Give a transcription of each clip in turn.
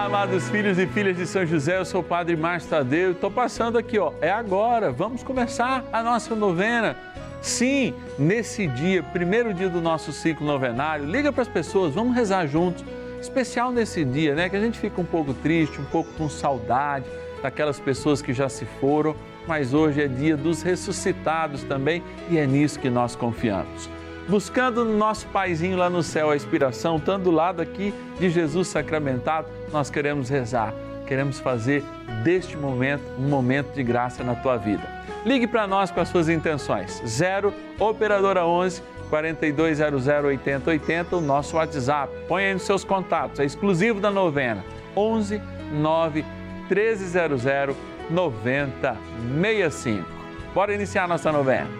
Olá, amados filhos e filhas de São José, eu sou o Padre Márcio Tadeu, estou passando aqui, ó, é agora, vamos começar a nossa novena. Sim, nesse dia, primeiro dia do nosso ciclo novenário, liga para as pessoas, vamos rezar juntos, especial nesse dia, né, que a gente fica um pouco triste, um pouco com saudade daquelas pessoas que já se foram, mas hoje é dia dos ressuscitados também e é nisso que nós confiamos buscando no nosso paizinho lá no céu a inspiração, estando do lado aqui de Jesus sacramentado, nós queremos rezar, queremos fazer deste momento um momento de graça na tua vida. Ligue para nós com as suas intenções. 0 operadora 11 4200 8080, o nosso WhatsApp. Põe aí nos seus contatos, é exclusivo da novena. 11 9 1300 9065. Bora iniciar nossa novena.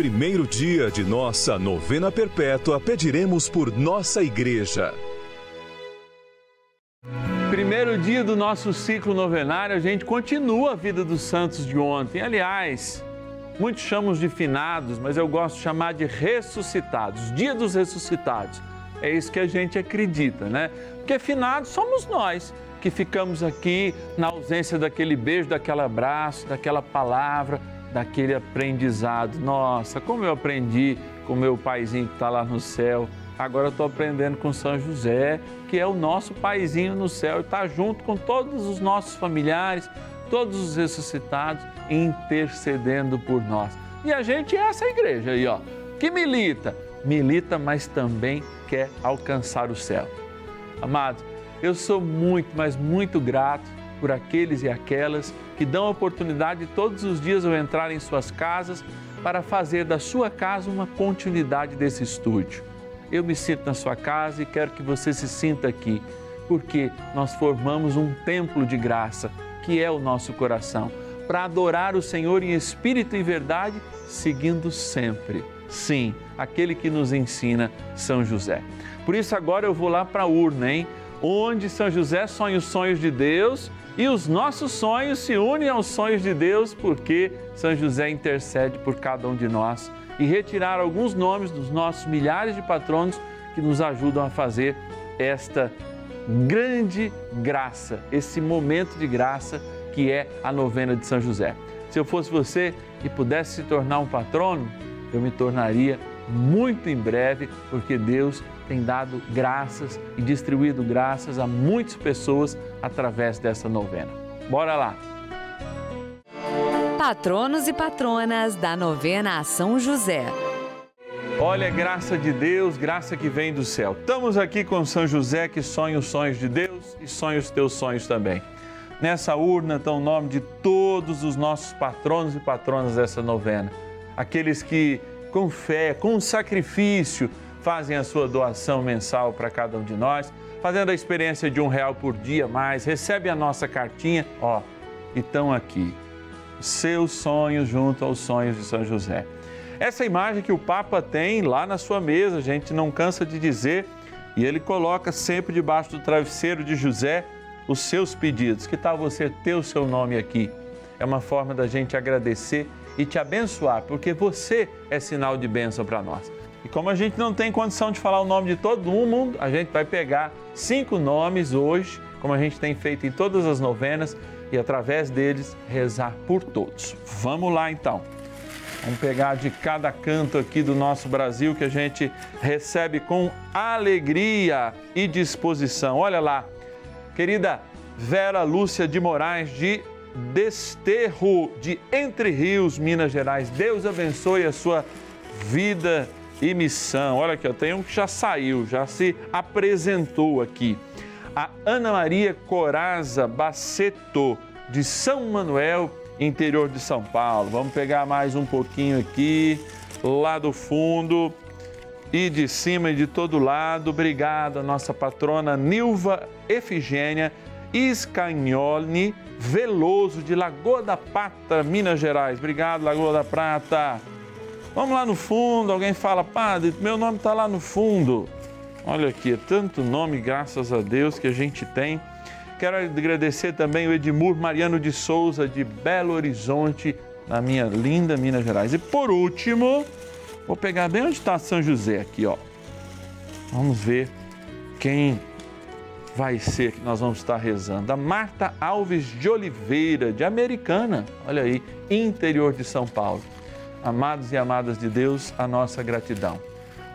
primeiro dia de nossa novena perpétua, pediremos por nossa igreja. Primeiro dia do nosso ciclo novenário, a gente continua a vida dos santos de ontem. Aliás, muitos chamam de finados, mas eu gosto de chamar de ressuscitados, dia dos ressuscitados. É isso que a gente acredita, né? Porque finados somos nós que ficamos aqui na ausência daquele beijo, daquele abraço, daquela palavra daquele aprendizado. Nossa, como eu aprendi com meu paizinho que está lá no céu. Agora eu estou aprendendo com São José, que é o nosso paizinho no céu e está junto com todos os nossos familiares, todos os ressuscitados, intercedendo por nós. E a gente é essa igreja aí, ó, que milita, milita, mas também quer alcançar o céu. Amados, eu sou muito, mas muito grato por aqueles e aquelas que dão a oportunidade todos os dias ao entrar em suas casas para fazer da sua casa uma continuidade desse estúdio. Eu me sinto na sua casa e quero que você se sinta aqui, porque nós formamos um templo de graça, que é o nosso coração, para adorar o Senhor em espírito e verdade, seguindo sempre, sim, aquele que nos ensina, São José. Por isso agora eu vou lá para a urna, hein? Onde São José sonha os sonhos de Deus e os nossos sonhos se unem aos sonhos de Deus, porque São José intercede por cada um de nós e retirar alguns nomes dos nossos milhares de patronos que nos ajudam a fazer esta grande graça, esse momento de graça que é a novena de São José. Se eu fosse você e pudesse se tornar um patrono, eu me tornaria muito em breve, porque Deus tem dado graças e distribuído graças a muitas pessoas através dessa novena. Bora lá! Patronos e patronas da novena a São José. Olha, graça de Deus, graça que vem do céu. Estamos aqui com São José que sonha os sonhos de Deus e sonha os teus sonhos também. Nessa urna está o nome de todos os nossos patronos e patronas dessa novena. Aqueles que, com fé, com sacrifício, fazem a sua doação mensal para cada um de nós, fazendo a experiência de um real por dia mais, recebe a nossa cartinha, ó, e estão aqui. Seus sonhos junto aos sonhos de São José. Essa imagem que o Papa tem lá na sua mesa, a gente não cansa de dizer, e ele coloca sempre debaixo do travesseiro de José os seus pedidos. Que tal você ter o seu nome aqui? É uma forma da gente agradecer e te abençoar, porque você é sinal de bênção para nós. E como a gente não tem condição de falar o nome de todo mundo, a gente vai pegar cinco nomes hoje, como a gente tem feito em todas as novenas, e através deles rezar por todos. Vamos lá então. Vamos pegar de cada canto aqui do nosso Brasil que a gente recebe com alegria e disposição. Olha lá, querida Vera Lúcia de Moraes, de Desterro, de Entre Rios, Minas Gerais. Deus abençoe a sua vida e missão. Olha aqui, eu tenho um que já saiu, já se apresentou aqui. A Ana Maria Coraza Baceto, de São Manuel, interior de São Paulo. Vamos pegar mais um pouquinho aqui, lá do fundo e de cima e de todo lado. Obrigado a nossa patrona Nilva Efigênia Iscagnoli Veloso, de Lagoa da Prata, Minas Gerais. Obrigado, Lagoa da Prata. Vamos lá no fundo, alguém fala, padre, meu nome está lá no fundo. Olha aqui, é tanto nome, graças a Deus, que a gente tem. Quero agradecer também o Edmur Mariano de Souza, de Belo Horizonte, na minha linda Minas Gerais. E por último, vou pegar bem onde está São José aqui, ó. Vamos ver quem vai ser que nós vamos estar rezando. A Marta Alves de Oliveira, de Americana, olha aí, interior de São Paulo. Amados e amadas de Deus, a nossa gratidão.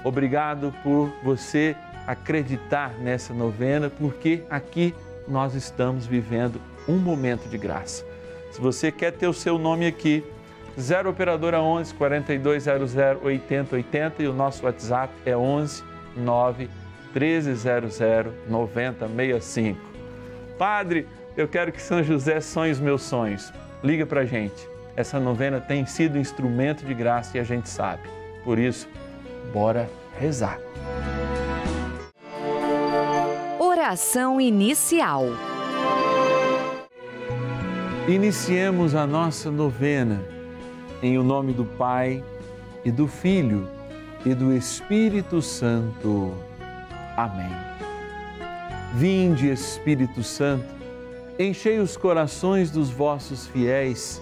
Obrigado por você acreditar nessa novena, porque aqui nós estamos vivendo um momento de graça. Se você quer ter o seu nome aqui, 0 operadora 11 4200 8080 e o nosso WhatsApp é 11 9 1300 9065. Padre, eu quero que São José sonhe os meus sonhos. Liga para gente. Essa novena tem sido instrumento de graça e a gente sabe. Por isso, bora rezar. Oração inicial. Iniciemos a nossa novena em o nome do Pai e do Filho e do Espírito Santo. Amém. Vinde, Espírito Santo, enchei os corações dos vossos fiéis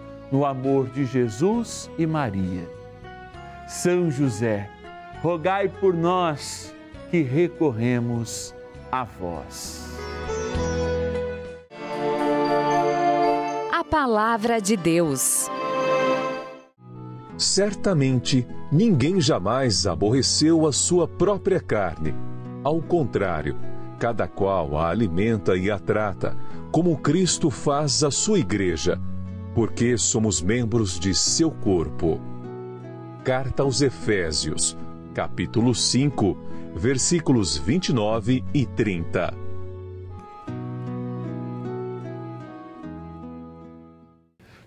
no amor de Jesus e Maria. São José, rogai por nós que recorremos a vós. A Palavra de Deus. Certamente, ninguém jamais aborreceu a sua própria carne. Ao contrário, cada qual a alimenta e a trata, como Cristo faz a sua igreja porque somos membros de seu corpo. Carta aos Efésios, capítulo 5, versículos 29 e 30.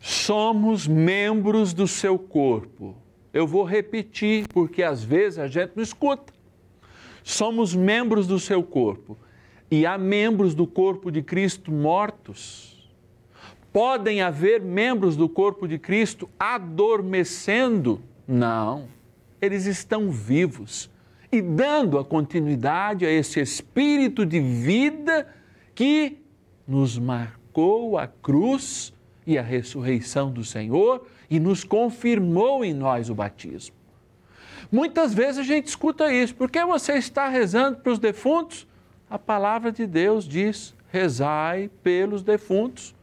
Somos membros do seu corpo. Eu vou repetir, porque às vezes a gente não escuta. Somos membros do seu corpo. E há membros do corpo de Cristo mortos. Podem haver membros do corpo de Cristo adormecendo? Não. Eles estão vivos e dando a continuidade a esse espírito de vida que nos marcou a cruz e a ressurreição do Senhor e nos confirmou em nós o batismo. Muitas vezes a gente escuta isso, porque você está rezando para os defuntos? A palavra de Deus diz: rezai pelos defuntos.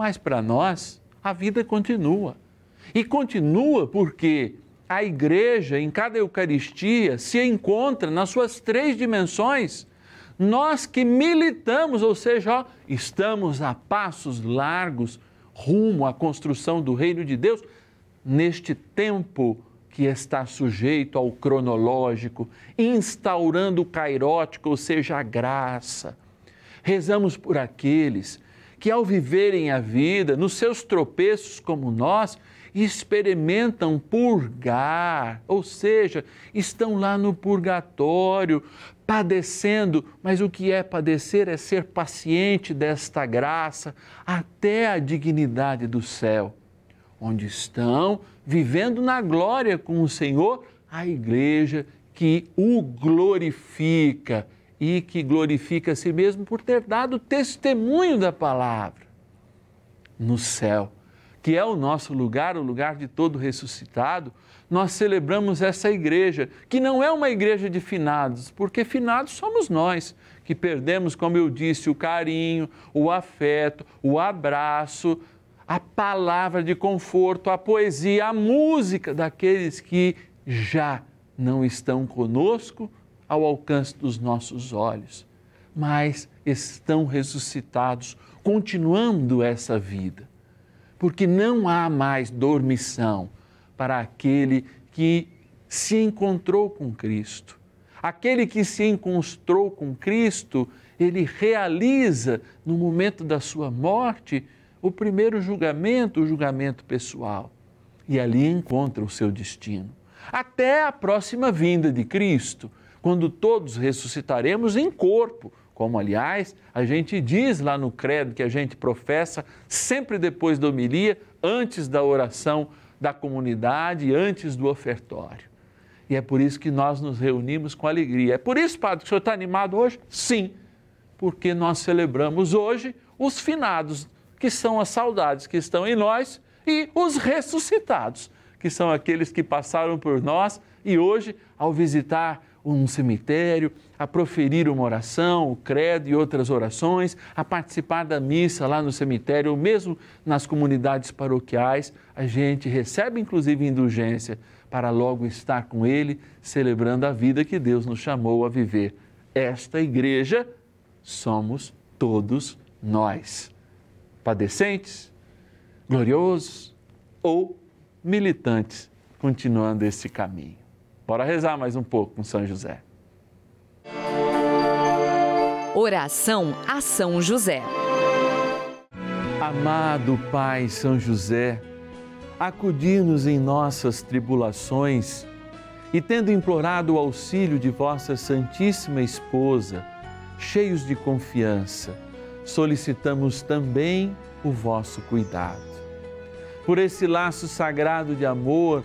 Mas para nós, a vida continua. E continua porque a igreja, em cada Eucaristia, se encontra nas suas três dimensões. Nós que militamos, ou seja, ó, estamos a passos largos rumo à construção do reino de Deus, neste tempo que está sujeito ao cronológico, instaurando o cairótico, ou seja, a graça. Rezamos por aqueles que, ao viverem a vida, nos seus tropeços como nós, experimentam purgar, ou seja, estão lá no purgatório, padecendo, mas o que é padecer é ser paciente desta graça até a dignidade do céu, onde estão vivendo na glória com o Senhor, a igreja que o glorifica e que glorifica a si mesmo por ter dado testemunho da palavra no céu que é o nosso lugar, o lugar de todo ressuscitado, nós celebramos essa igreja, que não é uma igreja de finados, porque finados somos nós, que perdemos, como eu disse, o carinho, o afeto, o abraço, a palavra de conforto, a poesia, a música daqueles que já não estão conosco ao alcance dos nossos olhos, mas estão ressuscitados, continuando essa vida porque não há mais dormição para aquele que se encontrou com Cristo. Aquele que se encontrou com Cristo, ele realiza no momento da sua morte o primeiro julgamento, o julgamento pessoal. E ali encontra o seu destino. Até a próxima vinda de Cristo, quando todos ressuscitaremos em corpo, como aliás a gente diz lá no credo que a gente professa sempre depois da homilia, antes da oração da comunidade, antes do ofertório. E é por isso que nós nos reunimos com alegria. É por isso, Padre, que o senhor está animado hoje? Sim, porque nós celebramos hoje os finados, que são as saudades que estão em nós, e os ressuscitados, que são aqueles que passaram por nós e hoje, ao visitar um cemitério, a proferir uma oração, o credo e outras orações, a participar da missa lá no cemitério, ou mesmo nas comunidades paroquiais, a gente recebe inclusive indulgência para logo estar com Ele, celebrando a vida que Deus nos chamou a viver. Esta igreja somos todos nós, padecentes, gloriosos ou militantes, continuando esse caminho. Bora rezar mais um pouco com São José. Oração a São José. Amado Pai São José, acudir-nos em nossas tribulações e, tendo implorado o auxílio de vossa Santíssima Esposa, cheios de confiança, solicitamos também o vosso cuidado. Por esse laço sagrado de amor,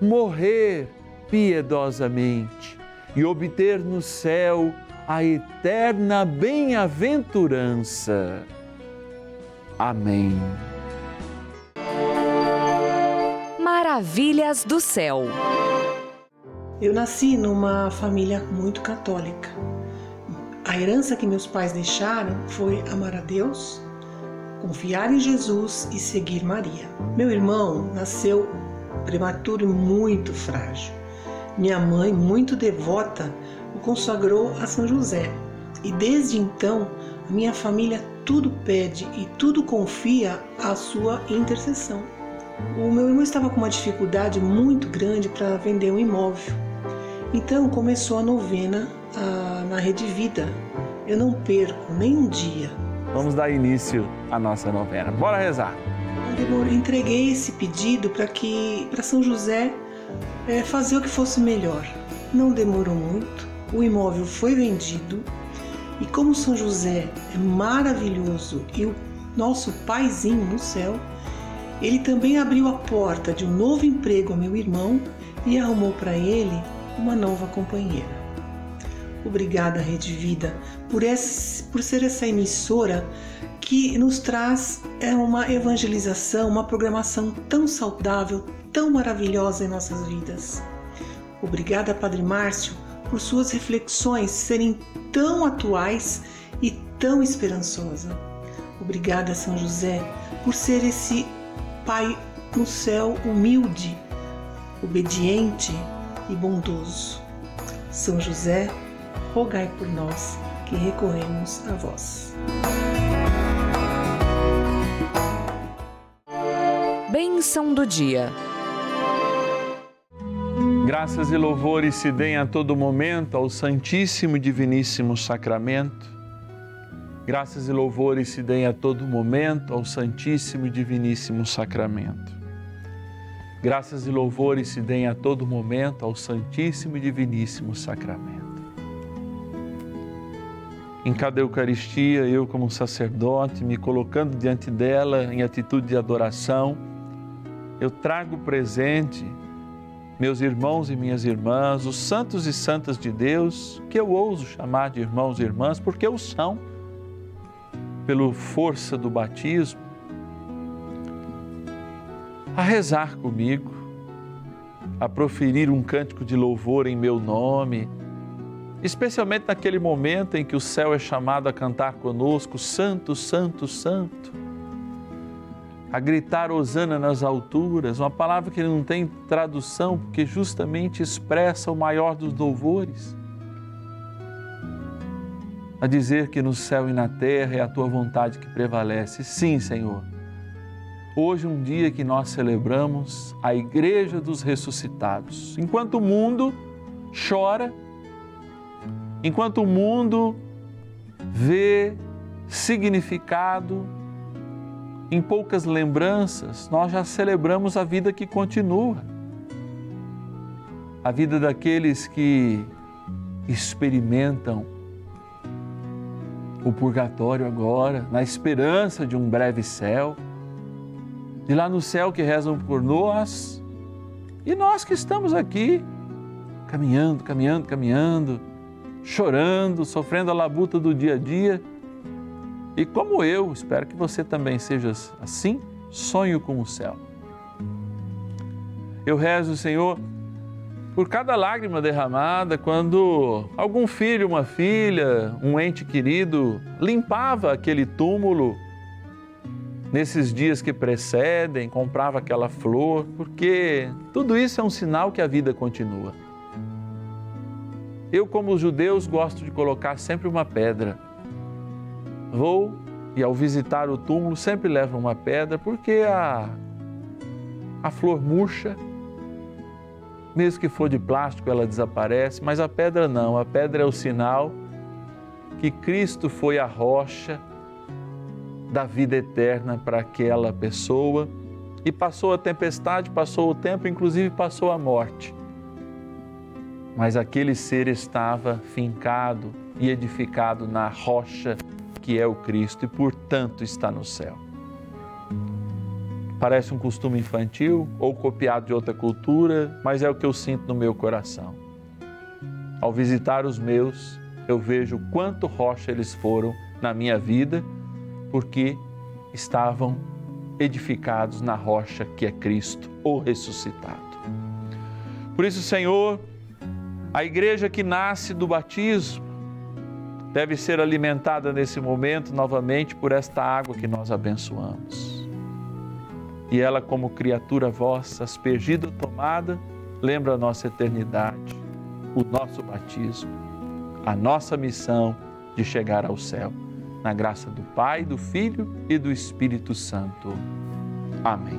morrer piedosamente e obter no céu a eterna bem-aventurança. Amém. Maravilhas do céu. Eu nasci numa família muito católica. A herança que meus pais deixaram foi amar a Deus, confiar em Jesus e seguir Maria. Meu irmão nasceu prematuro e muito frágil. Minha mãe, muito devota, o consagrou a São José. E desde então, a minha família tudo pede e tudo confia à sua intercessão. O meu irmão estava com uma dificuldade muito grande para vender um imóvel. Então começou a novena a, na Rede Vida. Eu não perco nem um dia. Vamos dar início à nossa novena. Bora rezar. Entreguei esse pedido para que para São José é, fazer o que fosse melhor. Não demorou muito. O imóvel foi vendido e como São José é maravilhoso e o nosso paizinho no céu, ele também abriu a porta de um novo emprego ao meu irmão e arrumou para ele uma nova companheira. Obrigada, Rede Vida, por, por ser essa emissora que nos traz é uma evangelização, uma programação tão saudável, tão maravilhosa em nossas vidas. Obrigada, Padre Márcio, por suas reflexões serem tão atuais e tão esperançosa. Obrigada, São José, por ser esse Pai no céu humilde, obediente e bondoso. São José, rogai por nós que recorremos a vós. Bênção do dia. Graças e louvores se deem a todo momento ao Santíssimo e Diviníssimo Sacramento. Graças e louvores se deem a todo momento ao Santíssimo e Diviníssimo Sacramento. Graças e louvores se deem a todo momento ao Santíssimo e Diviníssimo Sacramento. Em cada Eucaristia, eu, como sacerdote, me colocando diante dela em atitude de adoração, eu trago presente meus irmãos e minhas irmãs, os santos e santas de Deus, que eu ouso chamar de irmãos e irmãs, porque o são, pela força do batismo, a rezar comigo, a proferir um cântico de louvor em meu nome, especialmente naquele momento em que o céu é chamado a cantar conosco, Santo, Santo, Santo a gritar Hosana nas alturas, uma palavra que não tem tradução, porque justamente expressa o maior dos louvores. A dizer que no céu e na terra é a tua vontade que prevalece. Sim, Senhor. Hoje, um dia que nós celebramos a Igreja dos Ressuscitados. Enquanto o mundo chora, enquanto o mundo vê significado, em poucas lembranças, nós já celebramos a vida que continua. A vida daqueles que experimentam o purgatório agora, na esperança de um breve céu, de lá no céu que rezam por nós, e nós que estamos aqui, caminhando, caminhando, caminhando, chorando, sofrendo a labuta do dia a dia e como eu, espero que você também seja assim, sonho com o céu. Eu rezo, Senhor, por cada lágrima derramada quando algum filho, uma filha, um ente querido limpava aquele túmulo nesses dias que precedem, comprava aquela flor, porque tudo isso é um sinal que a vida continua. Eu, como os judeus, gosto de colocar sempre uma pedra. Vou e ao visitar o túmulo sempre levo uma pedra, porque a, a flor murcha, mesmo que for de plástico, ela desaparece, mas a pedra não, a pedra é o sinal que Cristo foi a rocha da vida eterna para aquela pessoa. E passou a tempestade, passou o tempo, inclusive passou a morte. Mas aquele ser estava fincado e edificado na rocha que é o Cristo e, portanto, está no céu. Parece um costume infantil ou copiado de outra cultura, mas é o que eu sinto no meu coração. Ao visitar os meus, eu vejo quanto rocha eles foram na minha vida porque estavam edificados na rocha que é Cristo, o ressuscitado. Por isso, Senhor, a igreja que nasce do batismo deve ser alimentada nesse momento novamente por esta água que nós abençoamos. E ela, como criatura vossa, aspergida, tomada, lembra a nossa eternidade, o nosso batismo, a nossa missão de chegar ao céu na graça do Pai, do Filho e do Espírito Santo. Amém.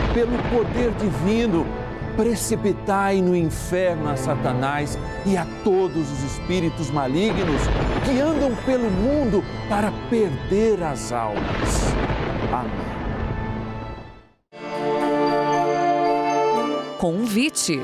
pelo poder divino, precipitai no inferno a Satanás e a todos os espíritos malignos que andam pelo mundo para perder as almas. Amém. Convite.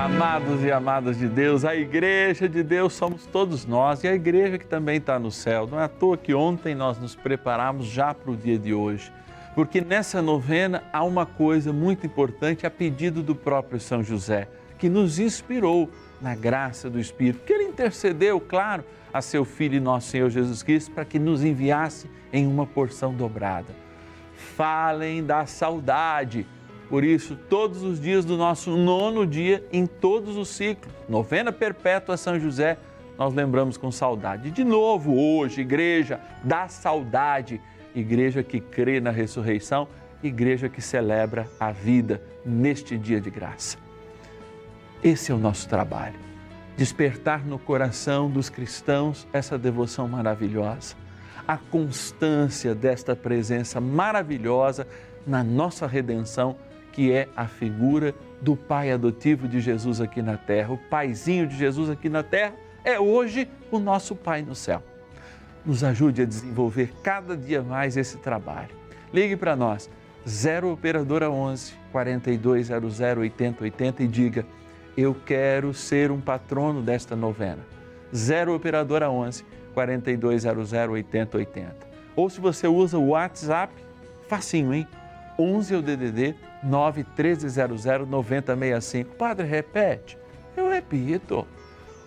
Amados e amadas de Deus, a igreja de Deus somos todos nós e a igreja que também está no céu. Não é à toa que ontem nós nos preparamos já para o dia de hoje, porque nessa novena há uma coisa muito importante a pedido do próprio São José, que nos inspirou na graça do Espírito, que ele intercedeu, claro, a seu Filho e nosso Senhor Jesus Cristo para que nos enviasse em uma porção dobrada falem da saudade. Por isso, todos os dias do nosso nono dia, em todos os ciclos, novena perpétua São José, nós lembramos com saudade. De novo, hoje, igreja da saudade, igreja que crê na ressurreição, igreja que celebra a vida neste dia de graça. Esse é o nosso trabalho, despertar no coração dos cristãos essa devoção maravilhosa a constância desta presença maravilhosa na nossa redenção, que é a figura do Pai adotivo de Jesus aqui na terra. O Paizinho de Jesus aqui na terra é hoje o nosso Pai no céu. Nos ajude a desenvolver cada dia mais esse trabalho. Ligue para nós, 0 Operadora 11 4200 8080 e diga: Eu quero ser um patrono desta novena. 0 Operadora 11 4200 8080. Ou se você usa o WhatsApp, facinho, hein? 11 é o DDD 91300 9065. Padre, repete. Eu repito.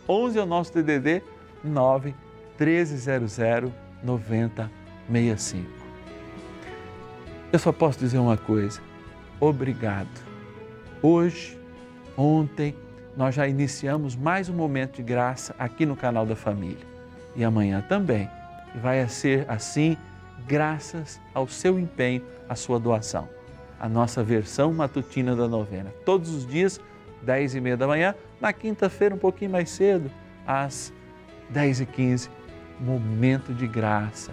11 é o nosso DDD 91300 9065. Eu só posso dizer uma coisa. Obrigado. Hoje, ontem, nós já iniciamos mais um momento de graça aqui no canal da família e amanhã também. E vai ser assim graças ao seu empenho, à sua doação. A nossa versão matutina da novena. Todos os dias, 10 e meia da manhã. Na quinta-feira, um pouquinho mais cedo, às 10 e 15 momento de graça.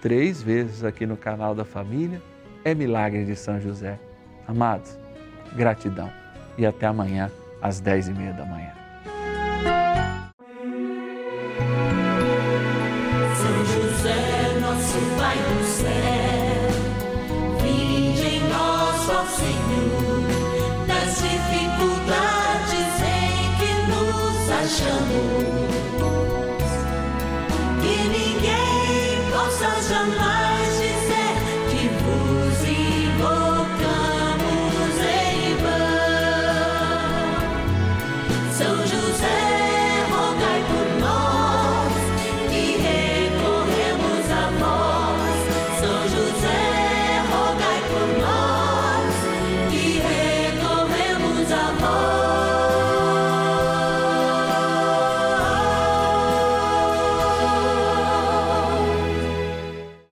Três vezes aqui no canal da família. É milagre de São José. Amados, gratidão. E até amanhã, às 10 e meia da manhã.